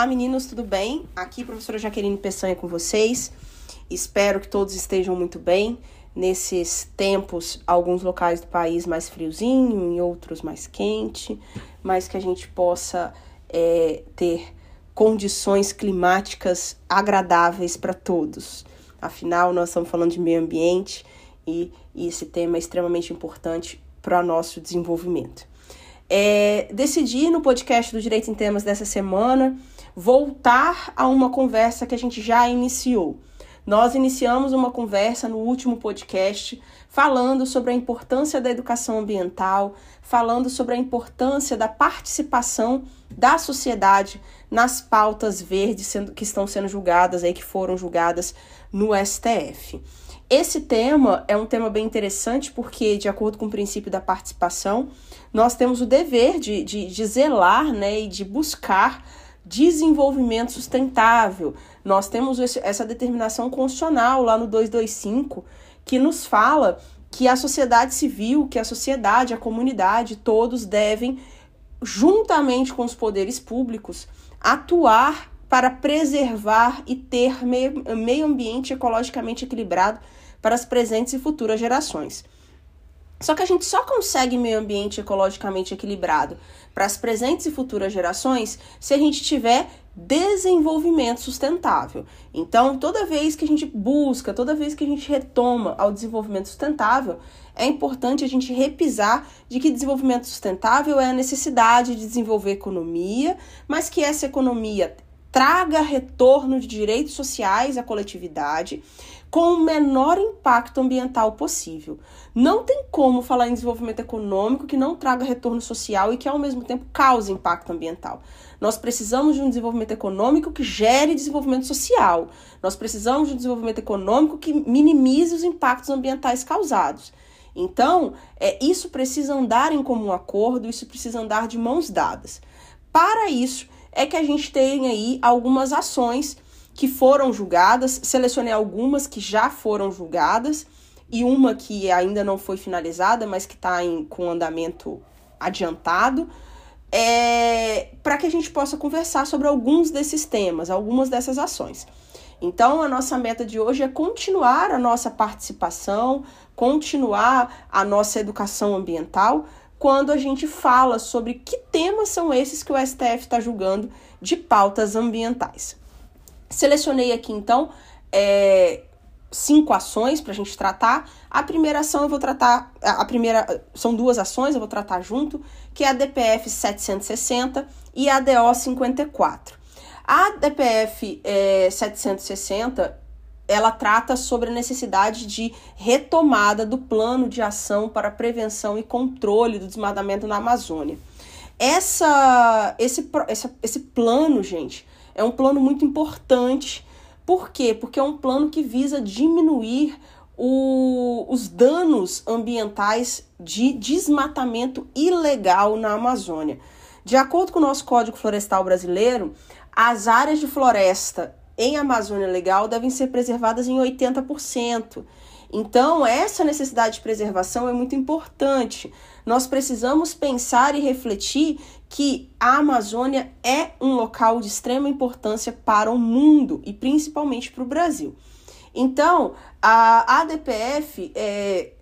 Olá, meninos, tudo bem? Aqui, professora Jaqueline Peçanha com vocês. Espero que todos estejam muito bem nesses tempos, alguns locais do país mais friozinho, em outros mais quente, mas que a gente possa é, ter condições climáticas agradáveis para todos. Afinal, nós estamos falando de meio ambiente e, e esse tema é extremamente importante para o nosso desenvolvimento. É, decidi no podcast do Direito em Temas dessa semana voltar a uma conversa que a gente já iniciou. Nós iniciamos uma conversa no último podcast falando sobre a importância da educação ambiental, falando sobre a importância da participação da sociedade nas pautas verdes que estão sendo julgadas aí, que foram julgadas no STF. Esse tema é um tema bem interessante porque, de acordo com o princípio da participação, nós temos o dever de, de, de zelar né, e de buscar desenvolvimento sustentável. Nós temos essa determinação constitucional lá no 225 que nos fala que a sociedade civil, que a sociedade, a comunidade, todos devem, juntamente com os poderes públicos, atuar para preservar e ter meio ambiente ecologicamente equilibrado para as presentes e futuras gerações. Só que a gente só consegue meio ambiente ecologicamente equilibrado para as presentes e futuras gerações se a gente tiver desenvolvimento sustentável. Então, toda vez que a gente busca, toda vez que a gente retoma ao desenvolvimento sustentável, é importante a gente repisar de que desenvolvimento sustentável é a necessidade de desenvolver economia, mas que essa economia traga retorno de direitos sociais à coletividade com o menor impacto ambiental possível. Não tem como falar em desenvolvimento econômico que não traga retorno social e que ao mesmo tempo cause impacto ambiental. Nós precisamos de um desenvolvimento econômico que gere desenvolvimento social. Nós precisamos de um desenvolvimento econômico que minimize os impactos ambientais causados. Então, é, isso precisa andar em comum acordo, isso precisa andar de mãos dadas. Para isso, é que a gente tem aí algumas ações que foram julgadas, selecionei algumas que já foram julgadas e uma que ainda não foi finalizada, mas que está com andamento adiantado, é, para que a gente possa conversar sobre alguns desses temas, algumas dessas ações. Então, a nossa meta de hoje é continuar a nossa participação, continuar a nossa educação ambiental, quando a gente fala sobre que temas são esses que o STF está julgando de pautas ambientais. Selecionei aqui então é, cinco ações para a gente tratar. A primeira ação eu vou tratar, a primeira são duas ações, eu vou tratar junto, que é a DPF 760 e a DO 54. A DPF é, 760 ela trata sobre a necessidade de retomada do plano de ação para prevenção e controle do desmatamento na Amazônia. Essa, esse, esse, esse plano, gente, é um plano muito importante. Por quê? Porque é um plano que visa diminuir o, os danos ambientais de desmatamento ilegal na Amazônia. De acordo com o nosso Código Florestal Brasileiro, as áreas de floresta em Amazônia Legal devem ser preservadas em 80%. Então, essa necessidade de preservação é muito importante. Nós precisamos pensar e refletir que a Amazônia é um local de extrema importância para o mundo e principalmente para o Brasil. Então, a ADPF, é,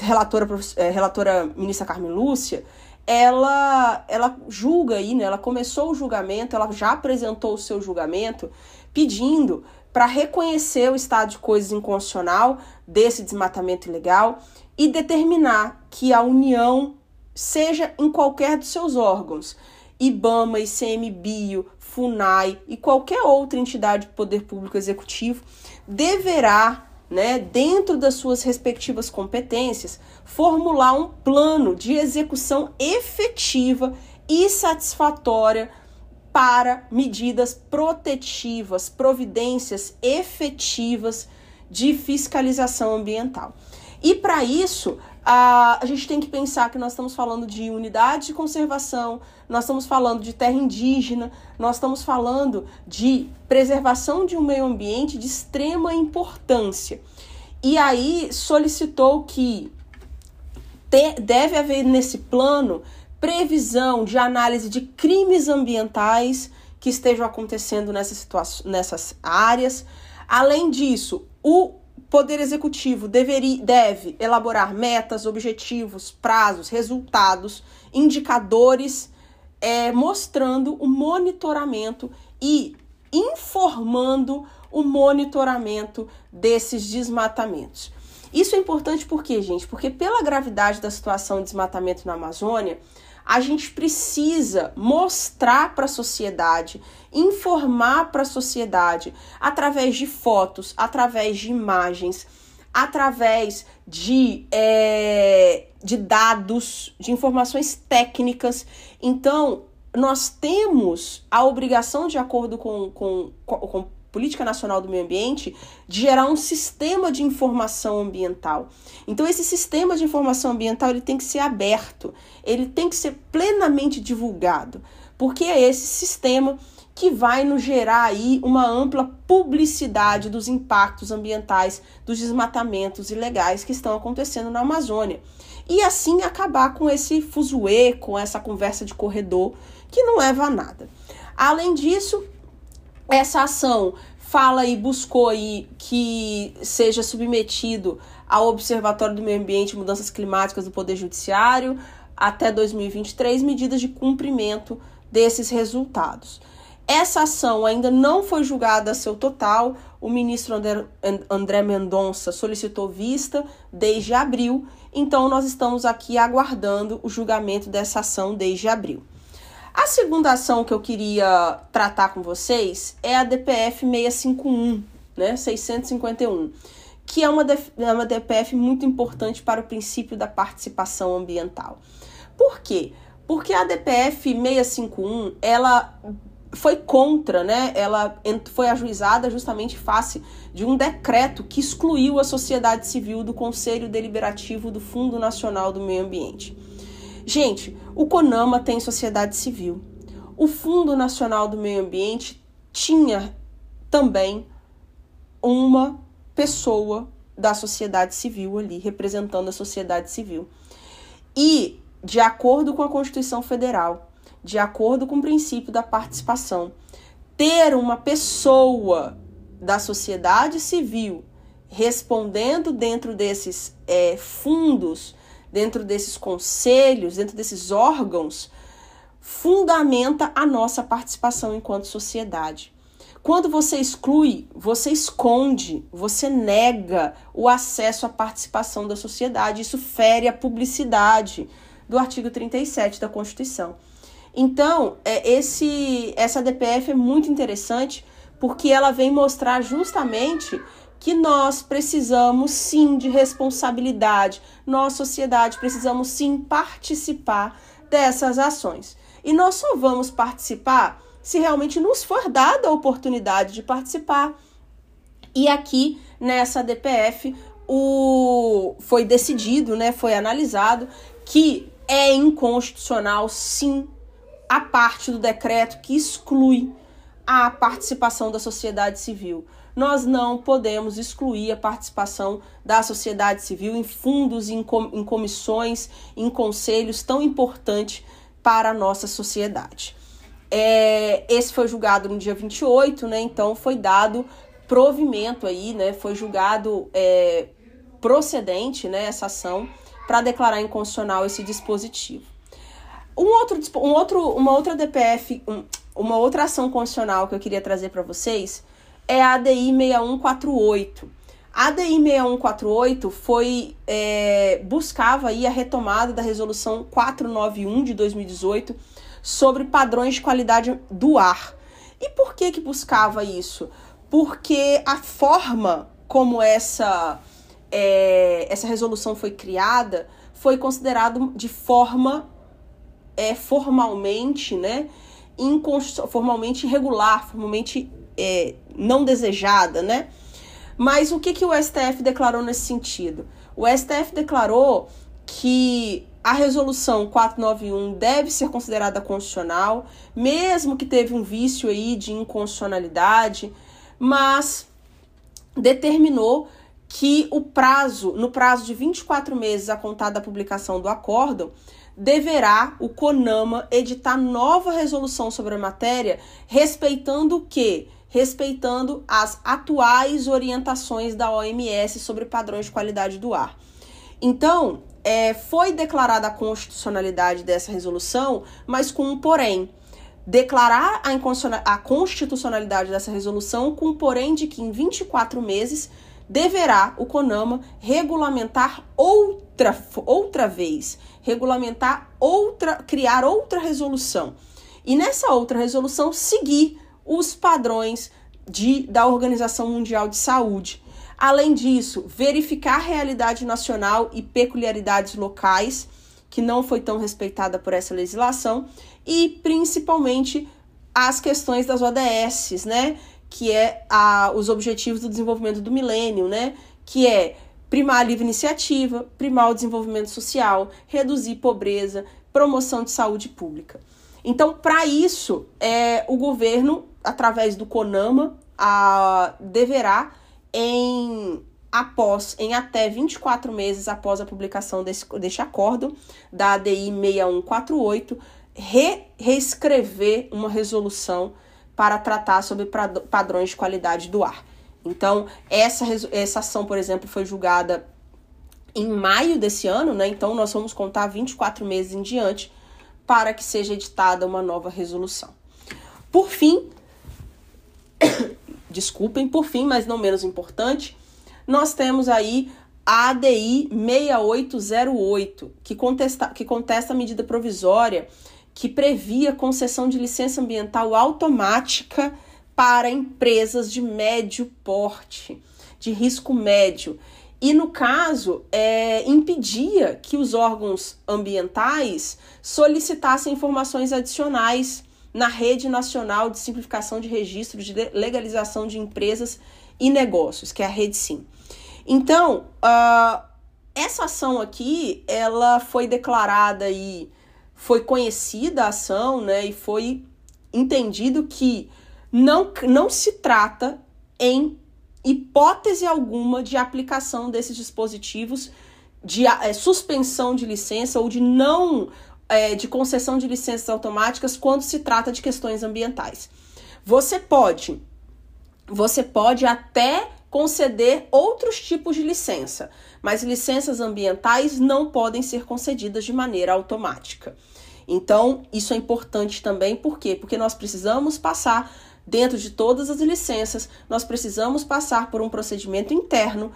relatora, é, relatora ministra Carmen Lúcia, ela, ela julga aí, né? Ela começou o julgamento, ela já apresentou o seu julgamento pedindo para reconhecer o estado de coisas inconstitucional desse desmatamento ilegal e determinar que a União seja em qualquer dos seus órgãos, IBAMA, ICMBio, FUNAI e qualquer outra entidade do poder público executivo, deverá, né, dentro das suas respectivas competências, formular um plano de execução efetiva e satisfatória para medidas protetivas, providências efetivas de fiscalização ambiental. E para isso, a, gente tem que pensar que nós estamos falando de unidade de conservação, nós estamos falando de terra indígena, nós estamos falando de preservação de um meio ambiente de extrema importância. E aí solicitou que deve haver nesse plano previsão de análise de crimes ambientais que estejam acontecendo nessas, nessas áreas. Além disso, o Poder Executivo deveria, deve elaborar metas, objetivos, prazos, resultados, indicadores, é, mostrando o monitoramento e informando o monitoramento desses desmatamentos. Isso é importante por quê, gente? Porque pela gravidade da situação de desmatamento na Amazônia, a gente precisa mostrar para a sociedade, informar para a sociedade através de fotos, através de imagens, através de, é, de dados, de informações técnicas. Então, nós temos a obrigação, de acordo com, com, com Política Nacional do Meio Ambiente, de gerar um sistema de informação ambiental. Então, esse sistema de informação ambiental ele tem que ser aberto, ele tem que ser plenamente divulgado, porque é esse sistema que vai nos gerar aí uma ampla publicidade dos impactos ambientais, dos desmatamentos ilegais que estão acontecendo na Amazônia. E assim acabar com esse fuzuê, com essa conversa de corredor que não leva a nada. Além disso, essa ação fala e buscou aí que seja submetido ao Observatório do Meio Ambiente e Mudanças Climáticas do Poder Judiciário até 2023 medidas de cumprimento desses resultados. Essa ação ainda não foi julgada a seu total. O ministro André Mendonça solicitou vista desde abril, então nós estamos aqui aguardando o julgamento dessa ação desde abril. A segunda ação que eu queria tratar com vocês é a DPF 651, né, 651, que é uma, é uma DPF muito importante para o princípio da participação ambiental. Por quê? Porque a DPF 651, ela foi contra, né? Ela foi ajuizada justamente face de um decreto que excluiu a sociedade civil do Conselho Deliberativo do Fundo Nacional do Meio Ambiente. Gente, o CONAMA tem sociedade civil. O Fundo Nacional do Meio Ambiente tinha também uma pessoa da sociedade civil ali, representando a sociedade civil. E, de acordo com a Constituição Federal, de acordo com o princípio da participação, ter uma pessoa da sociedade civil respondendo dentro desses é, fundos dentro desses conselhos, dentro desses órgãos, fundamenta a nossa participação enquanto sociedade. Quando você exclui, você esconde, você nega o acesso à participação da sociedade. Isso fere a publicidade do artigo 37 da Constituição. Então, é, esse, essa DPF é muito interessante porque ela vem mostrar justamente que nós precisamos sim de responsabilidade, nós, sociedade, precisamos sim participar dessas ações. E nós só vamos participar se realmente nos for dada a oportunidade de participar. E aqui nessa DPF o foi decidido, né, foi analisado que é inconstitucional sim a parte do decreto que exclui a participação da sociedade civil nós não podemos excluir a participação da sociedade civil em fundos, em, com, em comissões, em conselhos tão importantes para a nossa sociedade. É, esse foi julgado no dia 28, né? Então foi dado provimento aí, né? Foi julgado é, procedente, né? Essa ação para declarar inconstitucional esse dispositivo. Um outro, um outro, uma outra DPF, um, uma outra ação constitucional que eu queria trazer para vocês é a ADI 6148. A ADI 6148 foi é, buscava aí a retomada da resolução 491 de 2018 sobre padrões de qualidade do ar. E por que que buscava isso? Porque a forma como essa é, essa resolução foi criada foi considerado de forma é, formalmente, né, formalmente irregular, formalmente é, não desejada, né? Mas o que, que o STF declarou nesse sentido? O STF declarou que a resolução 491 deve ser considerada constitucional, mesmo que teve um vício aí de inconstitucionalidade, mas determinou que o prazo, no prazo de 24 meses a contar da publicação do acórdão, deverá o CONAMA editar nova resolução sobre a matéria, respeitando o quê? Respeitando as atuais orientações da OMS sobre padrões de qualidade do ar. Então, é, foi declarada a constitucionalidade dessa resolução, mas com um porém. Declarar a, constitucionalidade dessa resolução com um porém de que em 24 meses deverá o CONAMA regulamentar outra, outra vez, regulamentar outra, criar outra resolução. E nessa outra resolução seguir os padrões de, da Organização Mundial de Saúde. Além disso, verificar a realidade nacional e peculiaridades locais, que não foi tão respeitada por essa legislação, e principalmente as questões das ODS, né? Que é a, os Objetivos do Desenvolvimento do Milênio, né? Que é primar a livre iniciativa, primar o desenvolvimento social, reduzir pobreza, promoção de saúde pública. Então, para isso, é, o governo, através do CONAMA, a, deverá em após em até 24 meses após a publicação desse, deste acordo da ADI 6148 re, reescrever uma resolução para tratar sobre padrões de qualidade do ar. Então, essa, essa ação, por exemplo, foi julgada em maio desse ano, né? Então, nós vamos contar 24 meses em diante para que seja editada uma nova resolução. Por fim, desculpem, por fim, mas não menos importante, nós temos aí a ADI 6808, que contesta, que contesta a medida provisória que previa concessão de licença ambiental automática para empresas de médio porte, de risco médio. E no caso, é, impedia que os órgãos ambientais solicitassem informações adicionais na Rede Nacional de Simplificação de Registro de Legalização de Empresas e Negócios, que é a Rede Sim. Então, uh, essa ação aqui, ela foi declarada e foi conhecida a ação, né, e foi entendido que não, não se trata em hipótese alguma de aplicação desses dispositivos de é, suspensão de licença ou de não é, de concessão de licenças automáticas quando se trata de questões ambientais. Você pode, você pode até conceder outros tipos de licença, mas licenças ambientais não podem ser concedidas de maneira automática. Então, isso é importante também, por quê? Porque nós precisamos passar dentro de todas as licenças, nós precisamos passar por um procedimento interno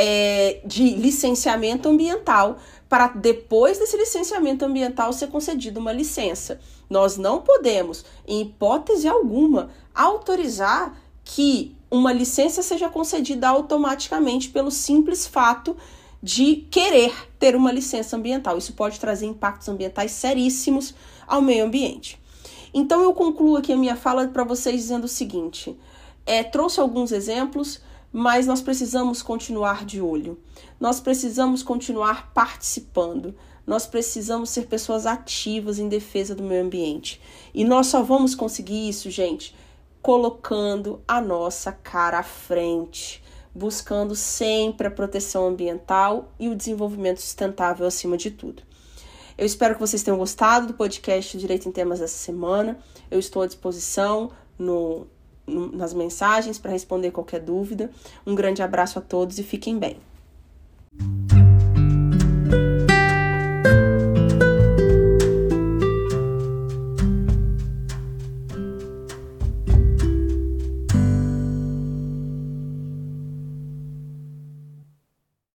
é, de licenciamento ambiental para depois desse licenciamento ambiental ser concedida uma licença. Nós não podemos, em hipótese alguma, autorizar que uma licença seja concedida automaticamente pelo simples fato de querer ter uma licença ambiental. Isso pode trazer impactos ambientais seríssimos ao meio ambiente. Então eu concluo aqui a minha fala para vocês dizendo o seguinte: é, trouxe alguns exemplos mas nós precisamos continuar de olho. Nós precisamos continuar participando. Nós precisamos ser pessoas ativas em defesa do meio ambiente. E nós só vamos conseguir isso, gente, colocando a nossa cara à frente, buscando sempre a proteção ambiental e o desenvolvimento sustentável acima de tudo. Eu espero que vocês tenham gostado do podcast Direito em Temas dessa semana. Eu estou à disposição no nas mensagens para responder qualquer dúvida. Um grande abraço a todos e fiquem bem.